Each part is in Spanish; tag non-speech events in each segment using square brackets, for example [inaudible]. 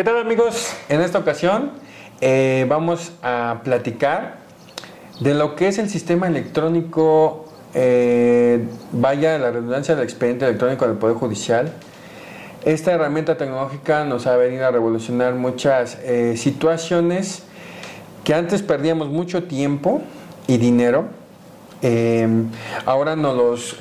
¿Qué tal amigos? En esta ocasión eh, vamos a platicar de lo que es el sistema electrónico, eh, vaya la redundancia del expediente electrónico del Poder Judicial. Esta herramienta tecnológica nos ha venido a revolucionar muchas eh, situaciones que antes perdíamos mucho tiempo y dinero. ahora nos los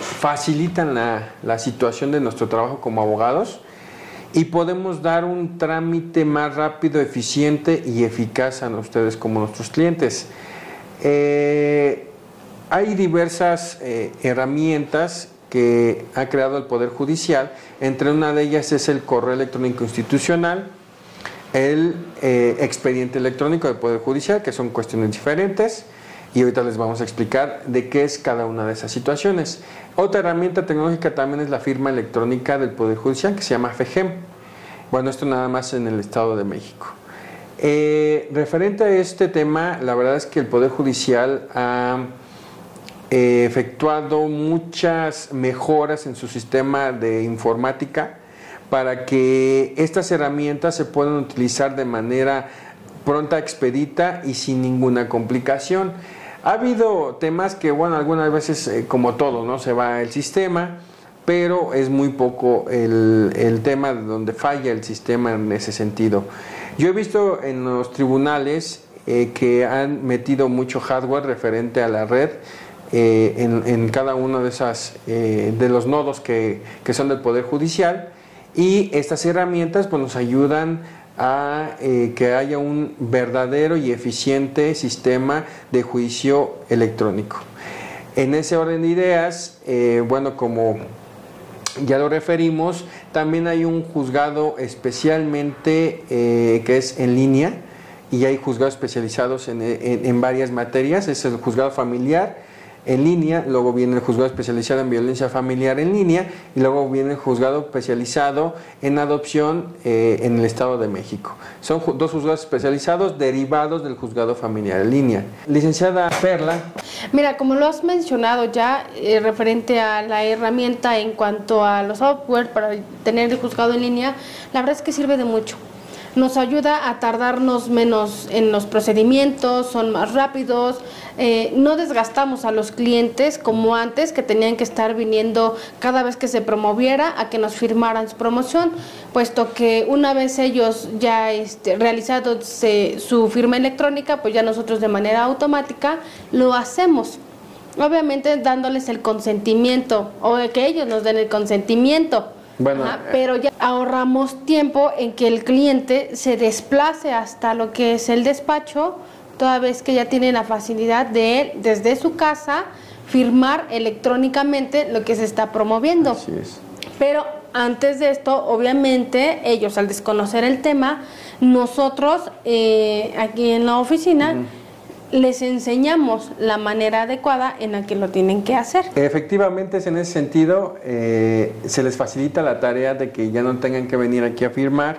facilitan la situación de nuestro trabajo como abogados y podemos dar un trámite más rápido, eficiente y eficaz a ustedes como nuestros clientes. Eh, hay diversas eh, herramientas que ha creado el Poder Judicial, entre una de ellas es el correo electrónico institucional, el eh, expediente electrónico del Poder Judicial, que son cuestiones diferentes, y ahorita les vamos a explicar de qué es cada una de esas situaciones. Otra herramienta tecnológica también es la firma electrónica del Poder Judicial que se llama FEGEM. Bueno, esto nada más en el Estado de México. Eh, referente a este tema, la verdad es que el Poder Judicial ha eh, efectuado muchas mejoras en su sistema de informática para que estas herramientas se puedan utilizar de manera pronta, expedita y sin ninguna complicación. Ha habido temas que, bueno, algunas veces, eh, como todo, ¿no? Se va el sistema, pero es muy poco el, el tema donde falla el sistema en ese sentido. Yo he visto en los tribunales eh, que han metido mucho hardware referente a la red eh, en, en, cada uno de, esas, de los nodos que, que, son del Poder Judicial y estas herramientas pues, nos ayudan a eh, que haya un verdadero y eficiente sistema de juicio electrónico. En ese orden de ideas, eh, bueno, como ya lo referimos, también hay un juzgado especialmente eh, que es en línea y hay juzgados especializados en, en varias materias, es el juzgado familiar, en línea, luego viene el juzgado especializado en violencia familiar en línea y luego viene el juzgado especializado en adopción eh, en el Estado de México. Son dos juzgados especializados derivados del juzgado familiar en línea. Licenciada Perla. Mira, como lo has mencionado ya eh, referente a la herramienta en cuanto a los software para tener el juzgado en línea, la verdad es que sirve de mucho nos ayuda a tardarnos menos en los procedimientos, son más rápidos, eh, no desgastamos a los clientes como antes que tenían que estar viniendo cada vez que se promoviera a que nos firmaran su promoción, puesto que una vez ellos ya este, realizado su firma electrónica, pues ya nosotros de manera automática lo hacemos. Obviamente dándoles el consentimiento o que ellos nos den el consentimiento bueno, pero ya ahorramos tiempo en que el cliente se desplace hasta lo que es el despacho, toda vez que ya tiene la facilidad de él, desde su casa, firmar electrónicamente lo que se está promoviendo. Así es. Pero antes de esto, obviamente, ellos al desconocer el tema, nosotros eh, aquí en la oficina les enseñamos la manera adecuada en la que lo tienen que hacer. Efectivamente, es en ese sentido, eh, se les facilita la tarea de que ya no tengan que venir aquí a firmar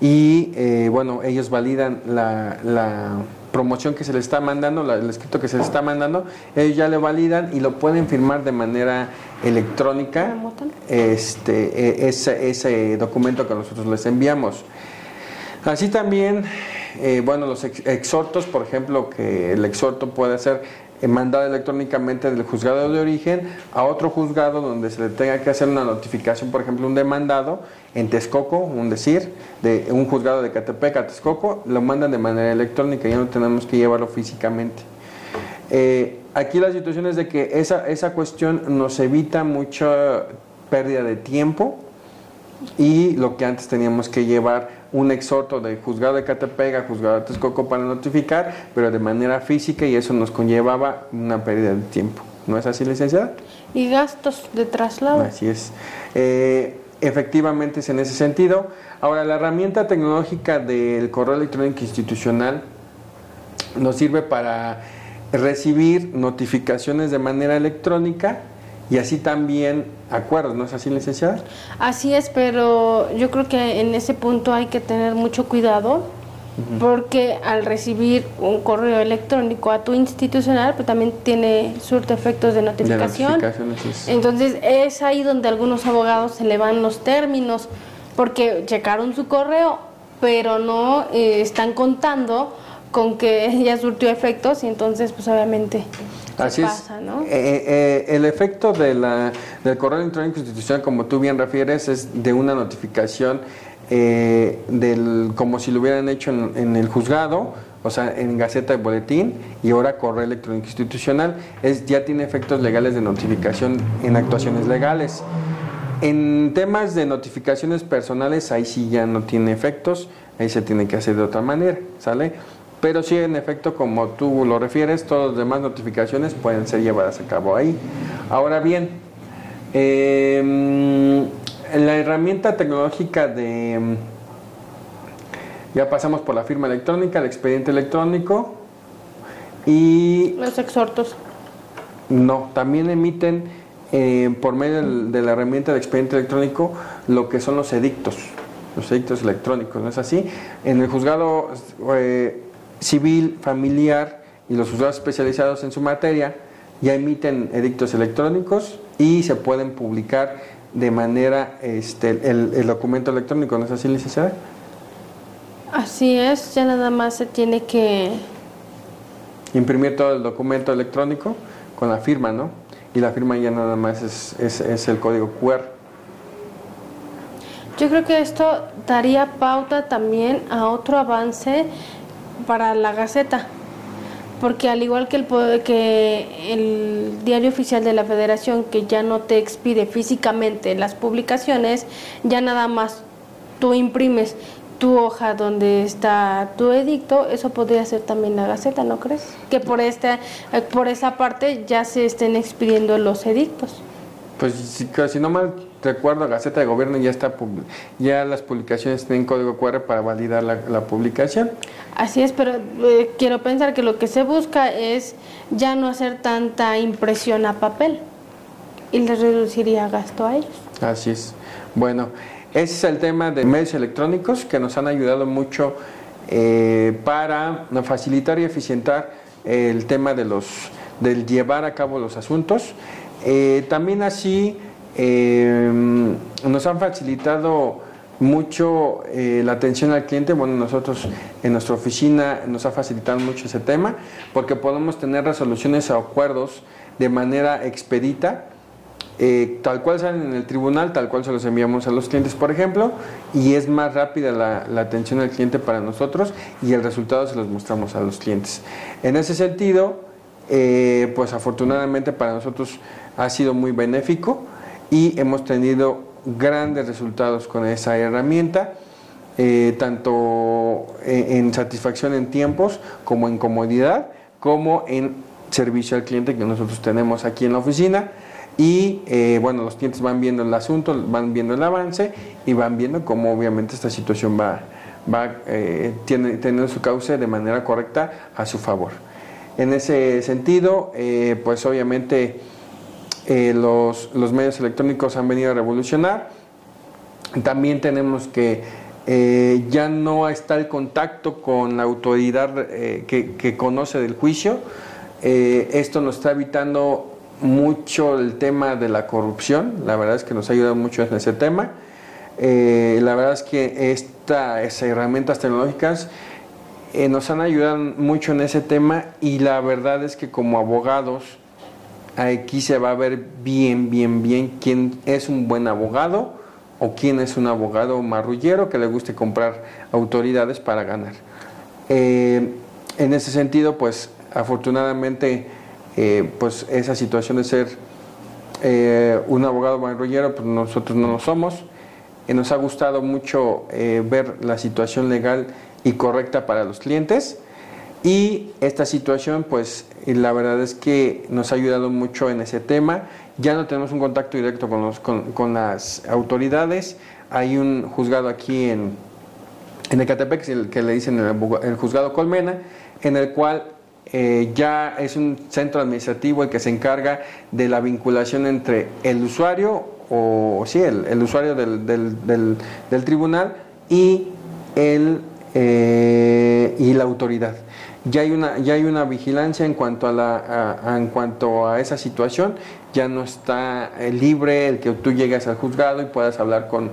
y, eh, bueno, ellos validan la, promoción que se les está mandando, el escrito que se les está mandando, ellos ya le validan y lo pueden firmar de manera electrónica, este, e, ese documento que nosotros les enviamos. Así también eh, bueno, los exhortos, por ejemplo, que el exhorto puede ser eh, mandado electrónicamente del juzgado de origen a otro juzgado donde se le tenga que hacer una notificación, por ejemplo, un demandado en Texcoco, un decir, de un juzgado de Catepec a Texcoco, lo mandan de manera electrónica, ya no tenemos que llevarlo físicamente. Eh, aquí la situación es de que esa, esa cuestión nos evita mucha pérdida de tiempo y lo que antes teníamos que llevar un exhorto de juzgado de Catepec a juzgado de Texcoco para notificar, pero de manera física y eso nos conllevaba una pérdida de tiempo. ¿No es así, licenciada? Y gastos de traslado. Así es. Eh, efectivamente es en ese sentido. Ahora, la herramienta tecnológica del correo electrónico institucional nos sirve para recibir notificaciones de manera electrónica y así también acuerdos, ¿no es así, licenciada? Así es, pero yo creo que en ese punto hay que tener mucho cuidado porque al recibir un correo electrónico a tu institucional, pues también tiene surte efectos de notificación. Entonces es ahí donde algunos abogados se le van los términos. porque checaron su correo, pero no eh, están contando con que [laughs] ya surtió efectos y entonces pues obviamente Así pasa, es. ¿no? Eh, eh, el efecto de la, del correo electrónico institucional, como tú bien refieres, es de una notificación del, como si lo hubieran hecho en, el juzgado, o sea, en Gaceta de Boletín y ahora correo electrónico institucional, es, ya tiene efectos legales de notificación en actuaciones legales. En temas de notificaciones personales, ahí sí ya no tiene efectos, ahí se tiene que hacer de otra manera, ¿sale? Pero sí, en efecto, como tú lo refieres, todas las demás notificaciones pueden ser llevadas a cabo ahí. Ahora bien, em, la herramienta tecnológica de... Em, ya pasamos por la firma electrónica, el expediente electrónico y... Los exhortos. No, también emiten eh, por medio de la herramienta de expediente electrónico lo que son los edictos, los edictos electrónicos, ¿no es así? En el juzgado eh, civil, familiar y los juzgados especializados en su materia ya emiten edictos electrónicos y se pueden publicar de manera este, el, el documento electrónico, ¿no es así, licenciada? Así es, ya nada más se tiene que... Imprimir todo el documento electrónico con la firma, ¿no? y la firma ya nada más es, es, el código QR. Yo creo que esto daría pauta también a otro avance para la Gaceta, porque al igual que el, que el diario oficial de la Federación, que ya no te expide físicamente las publicaciones, ya nada más tú imprimes tu hoja donde está tu edicto, eso podría ser también la Gaceta, ¿no crees? Que por esta, por esa parte ya se estén expidiendo los edictos. Pues si, si no mal recuerdo, Gaceta de Gobierno ya está ya las publicaciones tienen código QR para validar la, publicación. Así es, pero eh, quiero pensar que lo que se busca es ya no hacer tanta impresión a papel y les reduciría gasto a ellos. Así es. Bueno, ese es el tema de medios electrónicos que nos han ayudado mucho eh, para facilitar y eficientar el tema de los del llevar a cabo los asuntos. Eh, también así eh, nos han facilitado mucho la atención al cliente. Bueno, nosotros en nuestra oficina nos ha facilitado mucho ese tema porque podemos tener resoluciones o acuerdos de manera expedita eh, tal cual salen en el tribunal, tal cual se los enviamos a los clientes, por ejemplo, y es más rápida la, atención al cliente para nosotros y el resultado se los mostramos a los clientes. En ese sentido, eh, pues afortunadamente para nosotros ha sido muy benéfico y hemos tenido grandes resultados con esa herramienta. Eh, tanto en satisfacción en tiempos como en comodidad, como en servicio al cliente que nosotros tenemos aquí en la oficina y eh, bueno, los clientes van viendo el asunto, van viendo el avance y van viendo cómo obviamente esta situación va, va eh, tiene, teniendo su cauce de manera correcta a su favor. En ese sentido, eh, pues obviamente los, los, medios electrónicos han venido a revolucionar. También tenemos que ya no está el contacto con la autoridad que, que, conoce del juicio. esto nos está evitando mucho el tema de la corrupción, la verdad es que nos ha ayudado mucho en ese tema. Eh, la verdad es que estas herramientas tecnológicas eh, nos han ayudado mucho en ese tema y la verdad es que como abogados aquí se va a ver bien, bien, bien quién es un buen abogado o quién es un abogado marrullero que le guste comprar autoridades para ganar. Eh, en ese sentido, pues afortunadamente eh, pues esa situación de ser eh, un abogado marrullero, pues nosotros no lo somos. y nos ha gustado mucho eh, ver la situación legal y correcta para los clientes. Y esta situación, pues la verdad es que nos ha ayudado mucho en ese tema. Ya no tenemos un contacto directo con, los, con, las autoridades. Hay un juzgado aquí en, en Ecatepec, el que le dicen el, el juzgado Colmena, en el cual eh, ya es un centro administrativo el que se encarga de la vinculación entre el usuario o sí, el, usuario del, del, tribunal y, el, eh, y la autoridad. Ya hay, una, ya hay una vigilancia en cuanto a, la, en cuanto a esa situación, ya no está eh, libre el que tú llegues al juzgado y puedas hablar con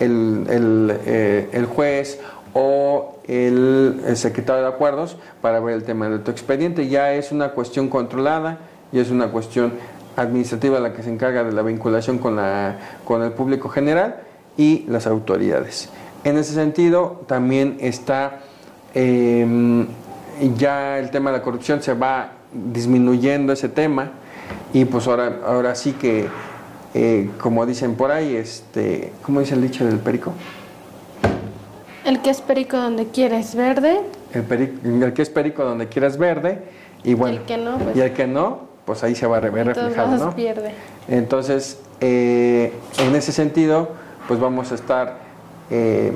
el, eh, el juez o el, el secretario de acuerdos para ver el tema de tu expediente. Ya es una cuestión controlada y es una cuestión administrativa la que se encarga de la vinculación con, la, con el público general y las autoridades. En ese sentido, también está eh, ya el tema de la corrupción, se va disminuyendo ese tema y pues ahora, ahora sí que, eh, como dicen por ahí, este, ¿cómo dice el dicho del perico? El que es perico donde quiera es verde. El, perico, el que es perico donde quieras verde y bueno, el que no, pues, y el que no, pues ahí se va a ver reflejado, ¿no? pierde. Entonces, eh, en ese sentido, pues vamos a estar, eh,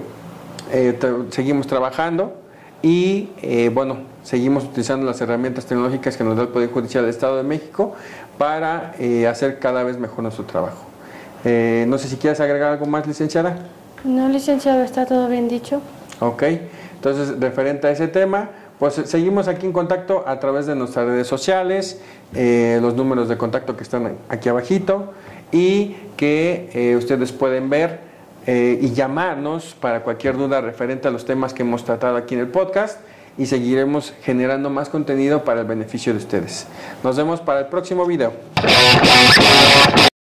eh, seguimos trabajando y, eh, bueno, seguimos utilizando las herramientas tecnológicas que nos da el Poder Judicial del Estado de México para eh, hacer cada vez mejor nuestro trabajo. Eh, no sé si quieres agregar algo más, licenciada. No, licenciado, está todo bien dicho. Ok, entonces referente a ese tema, pues seguimos aquí en contacto a través de nuestras redes sociales, eh, los números de contacto que están aquí abajito y que eh, ustedes pueden ver eh, y llamarnos para cualquier duda referente a los temas que hemos tratado aquí en el podcast y seguiremos generando más contenido para el beneficio de ustedes. Nos vemos para el próximo video.